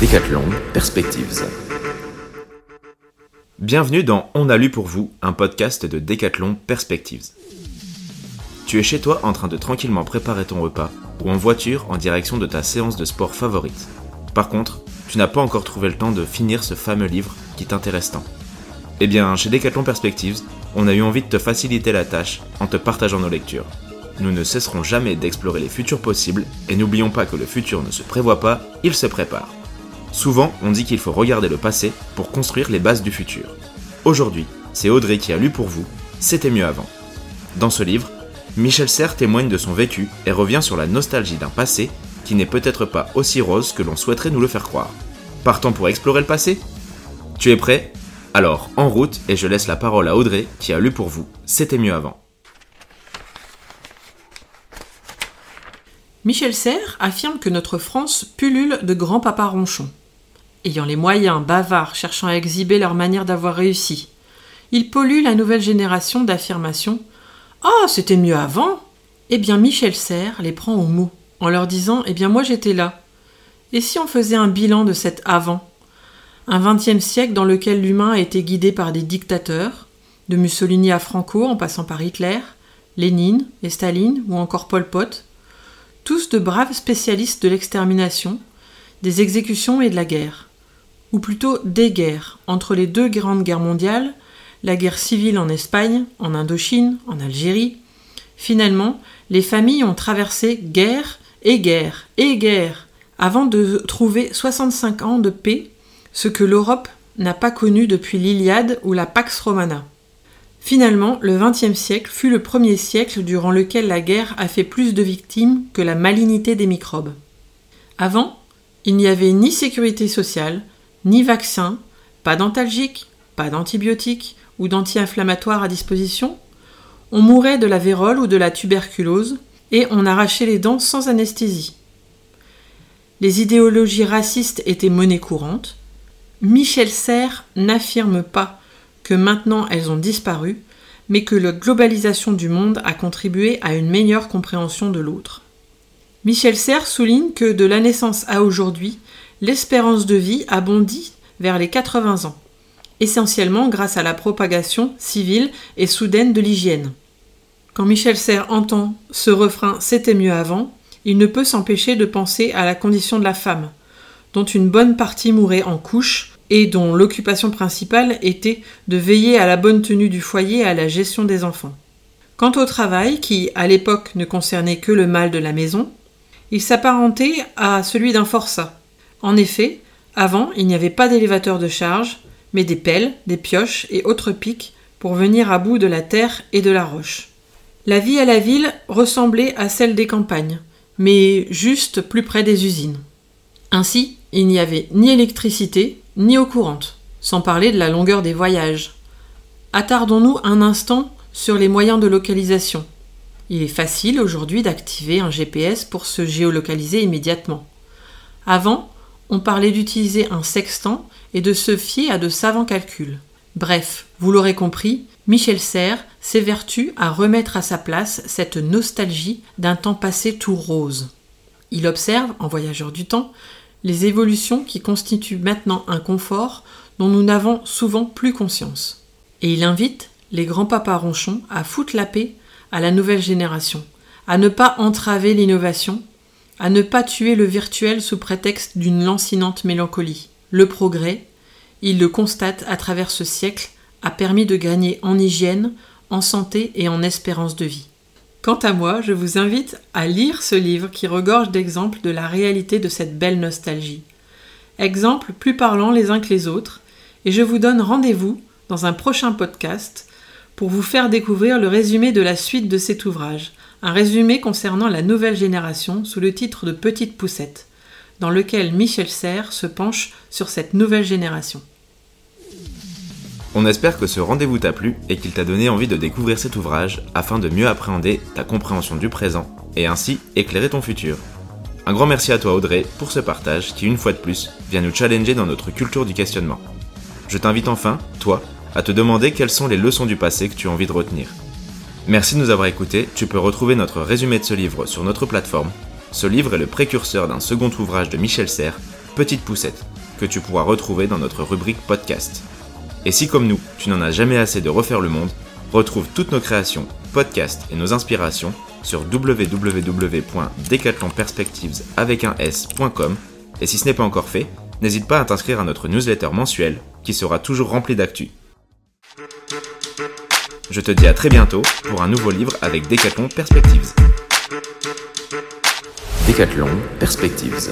Décathlon Perspectives. Bienvenue dans On a lu pour vous, un podcast de Décathlon Perspectives. Tu es chez toi en train de tranquillement préparer ton repas ou en voiture en direction de ta séance de sport favorite. Par contre, tu n'as pas encore trouvé le temps de finir ce fameux livre qui t'intéresse tant. Eh bien, chez Decathlon Perspectives, on a eu envie de te faciliter la tâche en te partageant nos lectures. Nous ne cesserons jamais d'explorer les futurs possibles et n'oublions pas que le futur ne se prévoit pas, il se prépare. Souvent, on dit qu'il faut regarder le passé pour construire les bases du futur. Aujourd'hui, c'est Audrey qui a lu pour vous C'était mieux avant. Dans ce livre, Michel Serres témoigne de son vécu et revient sur la nostalgie d'un passé qui n'est peut-être pas aussi rose que l'on souhaiterait nous le faire croire. Partons pour explorer le passé? Tu es prêt? Alors, en route, et je laisse la parole à Audrey qui a lu pour vous C'était mieux avant. Michel Serres affirme que notre France pullule de grands papas ronchons. Ayant les moyens, bavards, cherchant à exhiber leur manière d'avoir réussi. Ils polluent la nouvelle génération d'affirmations ah, c'était mieux avant Eh bien, Michel Serres les prend au mot, en leur disant Eh bien, moi j'étais là. Et si on faisait un bilan de cet avant? Un vingtième siècle dans lequel l'humain a été guidé par des dictateurs, de Mussolini à Franco en passant par Hitler, Lénine et Staline ou encore Pol Pot, tous de braves spécialistes de l'extermination, des exécutions et de la guerre, ou plutôt des guerres entre les deux grandes guerres mondiales la guerre civile en Espagne, en Indochine, en Algérie. Finalement, les familles ont traversé guerre et guerre et guerre avant de trouver 65 ans de paix, ce que l'Europe n'a pas connu depuis l'Iliade ou la Pax Romana. Finalement, le XXe siècle fut le premier siècle durant lequel la guerre a fait plus de victimes que la malignité des microbes. Avant, il n'y avait ni sécurité sociale, ni vaccin, pas d'antalgiques, pas d'antibiotiques, ou d'anti-inflammatoires à disposition, on mourait de la vérole ou de la tuberculose, et on arrachait les dents sans anesthésie. Les idéologies racistes étaient monnaie courante. Michel Serres n'affirme pas que maintenant elles ont disparu, mais que la globalisation du monde a contribué à une meilleure compréhension de l'autre. Michel Serres souligne que de la naissance à aujourd'hui, l'espérance de vie a bondi vers les 80 ans essentiellement grâce à la propagation civile et soudaine de l'hygiène. Quand Michel Serres entend ce refrain C'était mieux avant, il ne peut s'empêcher de penser à la condition de la femme, dont une bonne partie mourait en couche et dont l'occupation principale était de veiller à la bonne tenue du foyer et à la gestion des enfants. Quant au travail, qui à l'époque ne concernait que le mal de la maison, il s'apparentait à celui d'un forçat. En effet, avant, il n'y avait pas d'élévateur de charge, mais des pelles, des pioches et autres pics pour venir à bout de la terre et de la roche. La vie à la ville ressemblait à celle des campagnes, mais juste plus près des usines. Ainsi, il n'y avait ni électricité, ni eau courante, sans parler de la longueur des voyages. Attardons-nous un instant sur les moyens de localisation. Il est facile aujourd'hui d'activer un GPS pour se géolocaliser immédiatement. Avant, on parlait d'utiliser un sextant et de se fier à de savants calculs. Bref, vous l'aurez compris, Michel Serres s'évertue à remettre à sa place cette nostalgie d'un temps passé tout rose. Il observe, en voyageur du temps, les évolutions qui constituent maintenant un confort dont nous n'avons souvent plus conscience. Et il invite les grands papas ronchons à foutre la paix à la nouvelle génération, à ne pas entraver l'innovation, à ne pas tuer le virtuel sous prétexte d'une lancinante mélancolie. Le progrès, il le constate à travers ce siècle, a permis de gagner en hygiène, en santé et en espérance de vie. Quant à moi, je vous invite à lire ce livre qui regorge d'exemples de la réalité de cette belle nostalgie. Exemples plus parlants les uns que les autres, et je vous donne rendez-vous dans un prochain podcast pour vous faire découvrir le résumé de la suite de cet ouvrage, un résumé concernant la nouvelle génération sous le titre de Petite Poussette dans lequel Michel Serres se penche sur cette nouvelle génération. On espère que ce rendez-vous t'a plu et qu'il t'a donné envie de découvrir cet ouvrage afin de mieux appréhender ta compréhension du présent et ainsi éclairer ton futur. Un grand merci à toi Audrey pour ce partage qui une fois de plus vient nous challenger dans notre culture du questionnement. Je t'invite enfin, toi, à te demander quelles sont les leçons du passé que tu as envie de retenir. Merci de nous avoir écoutés, tu peux retrouver notre résumé de ce livre sur notre plateforme. Ce livre est le précurseur d'un second ouvrage de Michel Serres, Petite Poussette, que tu pourras retrouver dans notre rubrique podcast. Et si comme nous, tu n'en as jamais assez de refaire le monde, retrouve toutes nos créations, podcasts et nos inspirations sur www.decathlonperspectives avec un s.com et si ce n'est pas encore fait, n'hésite pas à t'inscrire à notre newsletter mensuel qui sera toujours rempli d'actu. Je te dis à très bientôt pour un nouveau livre avec Decathlon Perspectives. Decathlon Perspectives.